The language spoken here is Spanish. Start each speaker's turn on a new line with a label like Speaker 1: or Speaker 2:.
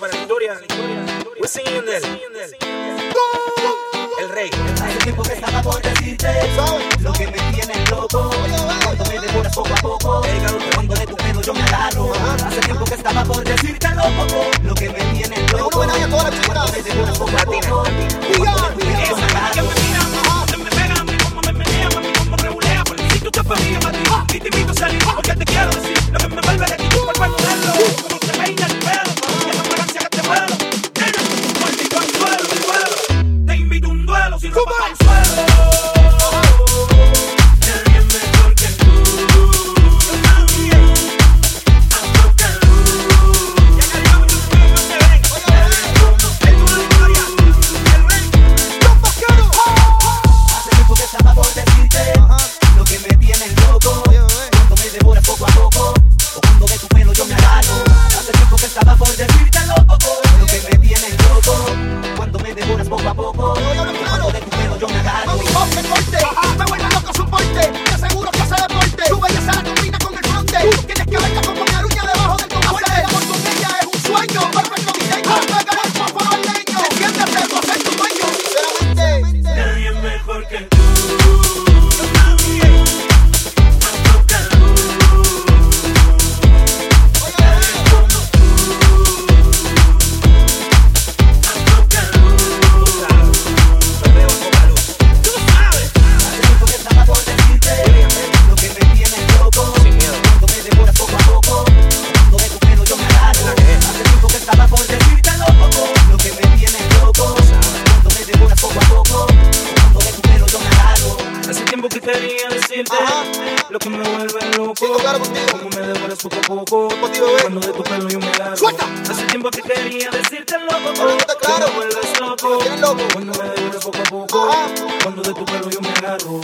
Speaker 1: para la historia. Wisin y Yandel. El rey.
Speaker 2: Hace tiempo que estaba por decirte lo que me
Speaker 3: tienes
Speaker 2: loco. Cuando me devoras poco a poco, cuando de tu pelo yo me agarro. Hace tiempo que estaba por
Speaker 4: Come on, quería decirte lo que me vuelve loco. Como me devoras poco a poco.
Speaker 3: Contigo,
Speaker 4: Cuando de tu pelo yo me
Speaker 3: largo.
Speaker 4: Hace tiempo que quería decirte loco.
Speaker 3: Claro.
Speaker 4: Me vuelves loco. Cuando me devoras poco a poco. Cuando de tu pelo yo me agarro.